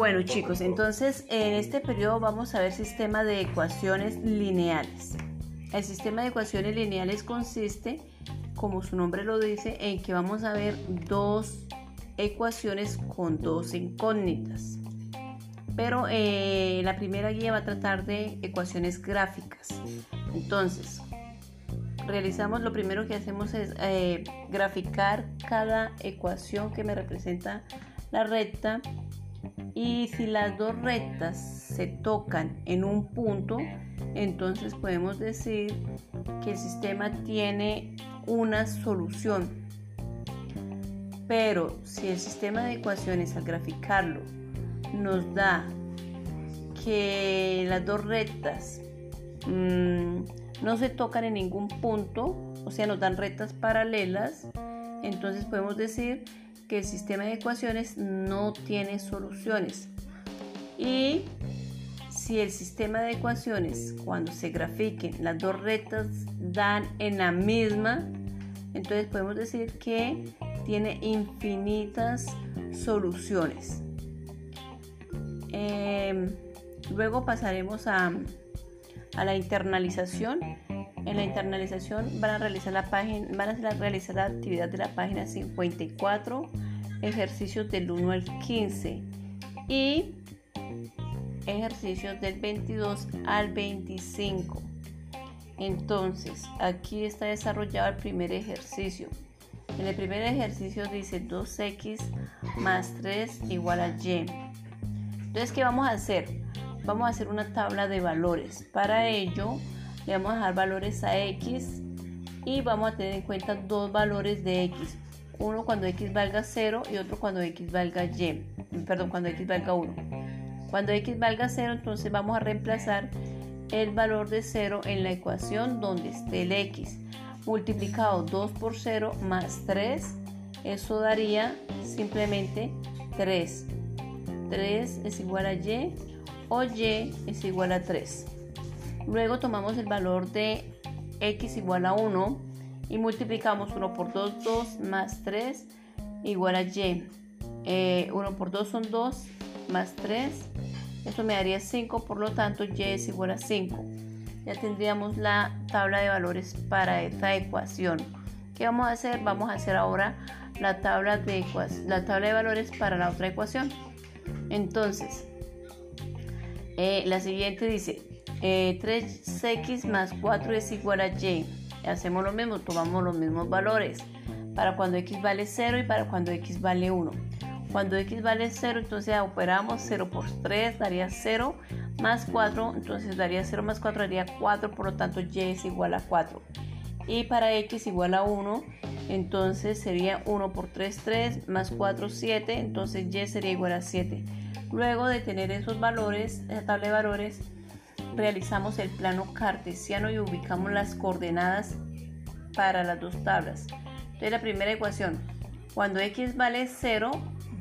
Bueno chicos, entonces en este periodo vamos a ver sistema de ecuaciones lineales. El sistema de ecuaciones lineales consiste, como su nombre lo dice, en que vamos a ver dos ecuaciones con dos incógnitas. Pero eh, la primera guía va a tratar de ecuaciones gráficas. Entonces, realizamos, lo primero que hacemos es eh, graficar cada ecuación que me representa la recta y si las dos rectas se tocan en un punto, entonces podemos decir que el sistema tiene una solución. Pero si el sistema de ecuaciones al graficarlo nos da que las dos rectas mm, no se tocan en ningún punto, o sea, nos dan rectas paralelas, entonces podemos decir que el sistema de ecuaciones no tiene soluciones. Y si el sistema de ecuaciones, cuando se grafiquen, las dos rectas dan en la misma, entonces podemos decir que tiene infinitas soluciones. Em, luego pasaremos a, a la internalización en la internalización van a realizar la página, van a realizar la actividad de la página 54, ejercicios del 1 al 15 y ejercicios del 22 al 25. Entonces, aquí está desarrollado el primer ejercicio. En el primer ejercicio dice 2x más 3 igual a y. Entonces, ¿qué vamos a hacer? Vamos a hacer una tabla de valores. Para ello, le vamos a dar valores a x y vamos a tener en cuenta dos valores de x. Uno cuando x valga 0 y otro cuando x valga y. Perdón, cuando x valga 1. Cuando x valga 0, entonces vamos a reemplazar el valor de 0 en la ecuación donde esté el x. Multiplicado 2 por 0 más 3, eso daría simplemente 3. 3 es igual a y o y es igual a 3. Luego tomamos el valor de x igual a 1 y multiplicamos 1 por 2, 2 más 3 igual a y. 1 eh, por 2 son 2 más 3. Esto me daría 5, por lo tanto y es igual a 5. Ya tendríamos la tabla de valores para esta ecuación. ¿Qué vamos a hacer? Vamos a hacer ahora la tabla de, la tabla de valores para la otra ecuación. Entonces, eh, la siguiente dice 3x eh, más 4 es igual a y. Hacemos lo mismo, tomamos los mismos valores para cuando x vale 0 y para cuando x vale 1. Cuando x vale 0, entonces operamos 0 por 3, daría 0 más 4, entonces daría 0 más 4, daría 4, por lo tanto y es igual a 4. Y para x igual a 1, entonces sería 1 por 3, 3, más 4, 7, entonces y sería igual a 7. Luego de tener esos valores, esa tabla de valores, realizamos el plano cartesiano y ubicamos las coordenadas para las dos tablas. Entonces la primera ecuación, cuando x vale 0,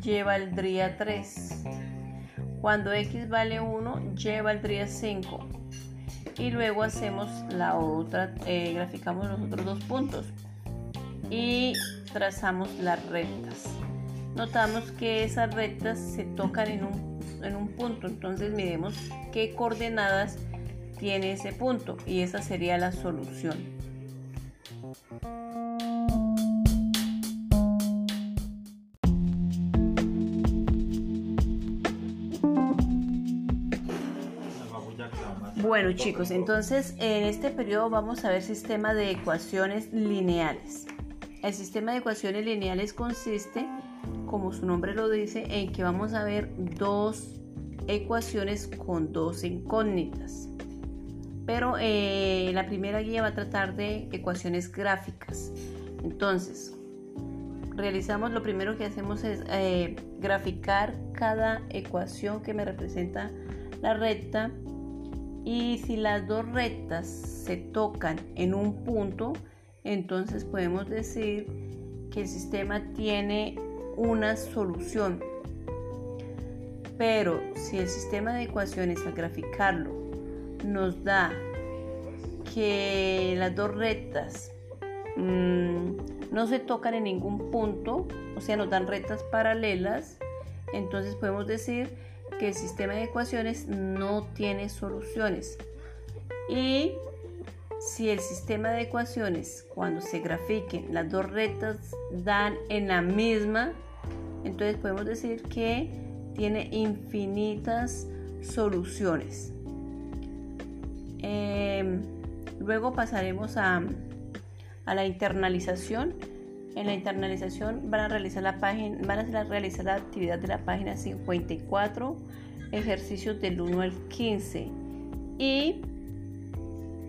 y valdría 3. Cuando x vale 1, y valdría 5. Y luego hacemos la otra, eh, graficamos los otros dos puntos y trazamos las rectas. Notamos que esas rectas se tocan en un en un punto. Entonces miremos qué coordenadas tiene ese punto y esa sería la solución. Bueno chicos, entonces en este periodo vamos a ver sistema de ecuaciones lineales. El sistema de ecuaciones lineales consiste como su nombre lo dice, en que vamos a ver dos ecuaciones con dos incógnitas. Pero eh, la primera guía va a tratar de ecuaciones gráficas. Entonces, realizamos, lo primero que hacemos es eh, graficar cada ecuación que me representa la recta. Y si las dos rectas se tocan en un punto, entonces podemos decir que el sistema tiene una solución. Pero si el sistema de ecuaciones al graficarlo nos da que las dos rectas mm, no se tocan en ningún punto, o sea, nos dan rectas paralelas, entonces podemos decir que el sistema de ecuaciones no tiene soluciones. Y si el sistema de ecuaciones, cuando se grafiquen, las dos rectas dan en la misma, entonces podemos decir que tiene infinitas soluciones. Em, luego pasaremos a, a, la internalización. En la internalización van a realizar la página, van a realizar la actividad de la página 54, ejercicios del 1 al 15 y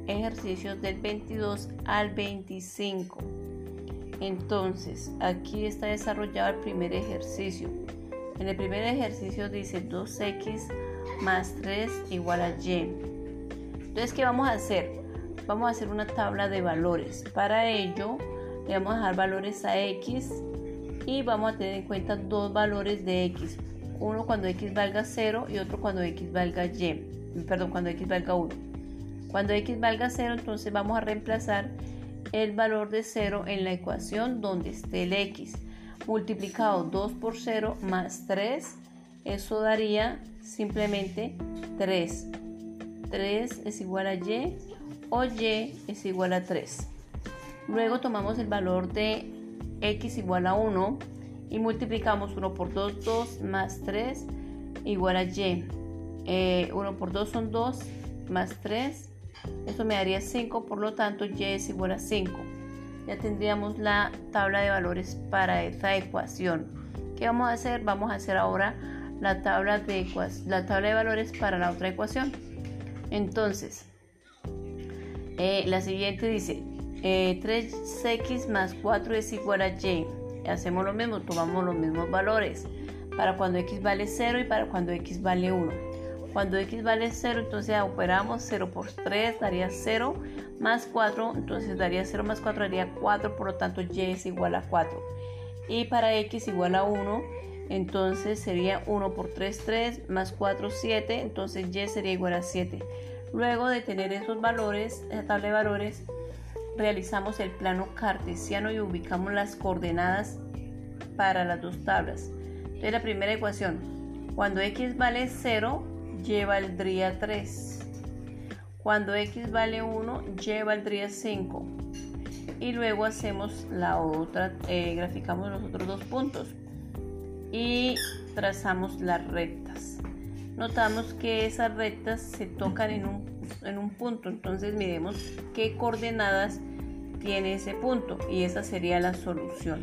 ejercicios del 22 al 25. Entonces, aquí está desarrollado el primer ejercicio. En el primer ejercicio dice 2x más 3 igual a y. Entonces, ¿qué vamos a hacer? Vamos a hacer una tabla de valores. Para ello, le vamos a dar valores a x y vamos a tener en cuenta dos valores de x. Uno cuando x valga 0 y otro cuando x valga y. Perdón, cuando x valga 1. Cuando x valga 0, entonces vamos a reemplazar el valor de 0 en la ecuación donde esté el x. Multiplicado 2 por 0 más 3, eso daría simplemente 3. 3 es igual a y o y es igual a 3. Luego tomamos el valor de x igual a 1 y multiplicamos 1 por 2, 2 más 3 igual a y. 1 eh, por 2 son 2 más 3. Esto me daría 5, por lo tanto y es igual a 5. Ya tendríamos la tabla de valores para esta ecuación. ¿Qué vamos a hacer? Vamos a hacer ahora la tabla de, la tabla de valores para la otra ecuación. Entonces, eh, la siguiente dice, 3x eh, más 4 es igual a y. Hacemos lo mismo, tomamos los mismos valores para cuando x vale 0 y para cuando x vale 1. Cuando x vale 0, entonces operamos 0 por 3 daría 0 más 4, entonces daría 0 más 4 daría 4, por lo tanto y es igual a 4. Y para x igual a 1, entonces sería 1 por 3, 3, más 4, 7, entonces y sería igual a 7. Luego de tener esos valores, esa tabla de valores, realizamos el plano cartesiano y ubicamos las coordenadas para las dos tablas. Entonces la primera ecuación, cuando x vale 0, y valdría 3. Cuando x vale 1, y valdría 5. Y luego hacemos la otra, eh, graficamos los otros dos puntos y trazamos las rectas. Notamos que esas rectas se tocan en un, en un punto, entonces miremos qué coordenadas tiene ese punto y esa sería la solución.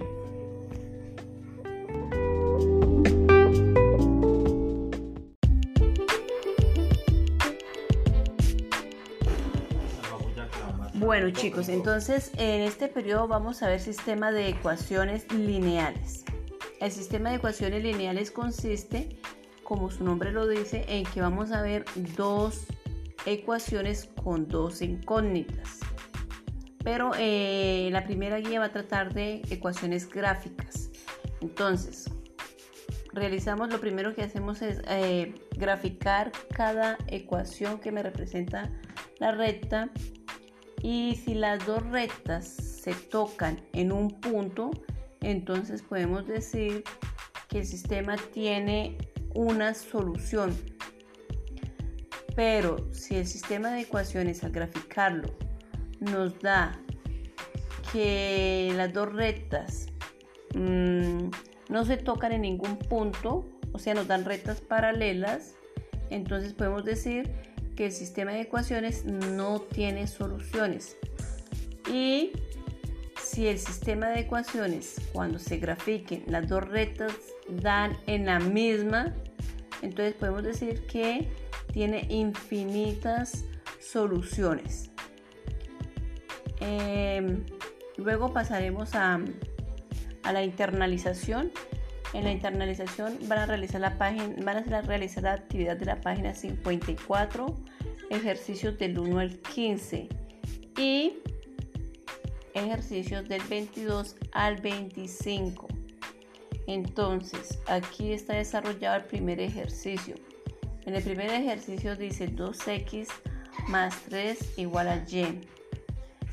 Bueno chicos, entonces en este periodo vamos a ver sistema de ecuaciones lineales. El sistema de ecuaciones lineales consiste, como su nombre lo dice, en que vamos a ver dos ecuaciones con dos incógnitas. Pero eh, la primera guía va a tratar de ecuaciones gráficas. Entonces, realizamos, lo primero que hacemos es eh, graficar cada ecuación que me representa la recta y si las dos rectas se tocan en un punto, entonces podemos decir que el sistema tiene una solución. Pero si el sistema de ecuaciones al graficarlo nos da que las dos rectas mm, no se tocan en ningún punto, o sea, nos dan rectas paralelas, entonces podemos decir que el sistema de ecuaciones no tiene soluciones. Y si el sistema de ecuaciones, cuando se grafiquen, las dos rectas dan en la misma, entonces podemos decir que tiene infinitas soluciones. Em, luego pasaremos a, a, la internalización. En la internalización van a realizar la página, van a la actividad de la página 54, ejercicios del 1 al 15 y ejercicios del 22 al 25. Entonces, aquí está desarrollado el primer ejercicio. En el primer ejercicio dice 2x más 3 igual a y.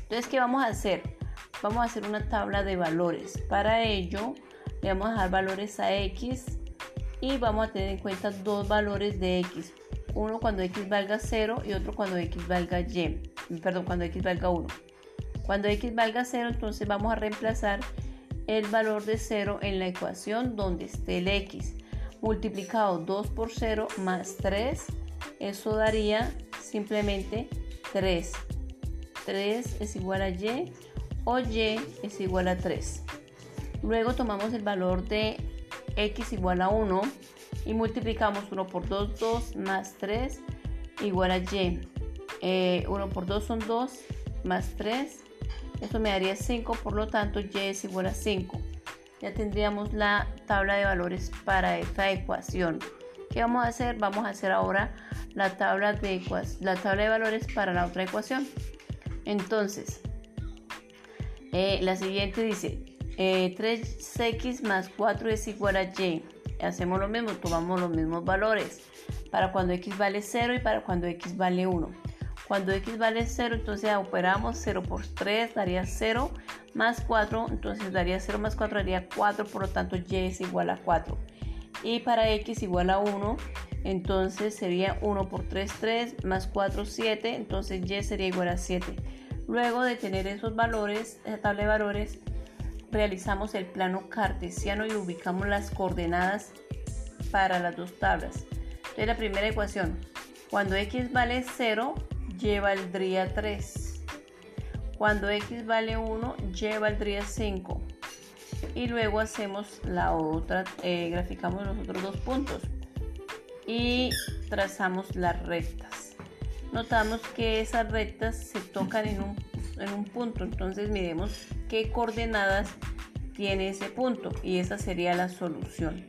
Entonces, ¿qué vamos a hacer? vamos a hacer una tabla de valores. Para ello, le vamos a dar valores a x y vamos a tener en cuenta dos valores de x. Uno cuando x valga 0 y otro cuando x valga y. Perdón, cuando x valga 1. Cuando x valga 0, entonces vamos a reemplazar el valor de 0 en la ecuación donde esté el x. Multiplicado 2 por 0 más 3, eso daría simplemente 3. 3 es igual a y o y es igual a 3. Luego tomamos el valor de x igual a 1 y multiplicamos 1 por 2, 2 más 3 igual a y. 1 eh, por 2 son 2 más 3 esto me daría 5, por lo tanto y es igual a 5. Ya tendríamos la tabla de valores para esta ecuación. ¿Qué vamos a hacer? Vamos a hacer ahora la tabla de, la tabla de valores para la otra ecuación. Entonces, eh, la siguiente dice, 3x eh, más 4 es igual a y. Hacemos lo mismo, tomamos los mismos valores para cuando x vale 0 y para cuando x vale 1. Cuando x vale 0, entonces operamos 0 por 3, daría 0 más 4, entonces daría 0 más 4, daría 4, por lo tanto y es igual a 4. Y para x igual a 1, entonces sería 1 por 3, 3, más 4, 7, entonces y sería igual a 7. Luego de tener esos valores, esa tabla de valores, realizamos el plano cartesiano y ubicamos las coordenadas para las dos tablas. Entonces la primera ecuación, cuando x vale 0, y valdría 3. Cuando x vale 1, y valdría 5. Y luego hacemos la otra, eh, graficamos los otros dos puntos y trazamos las rectas. Notamos que esas rectas se tocan en un, en un punto, entonces miremos qué coordenadas tiene ese punto y esa sería la solución.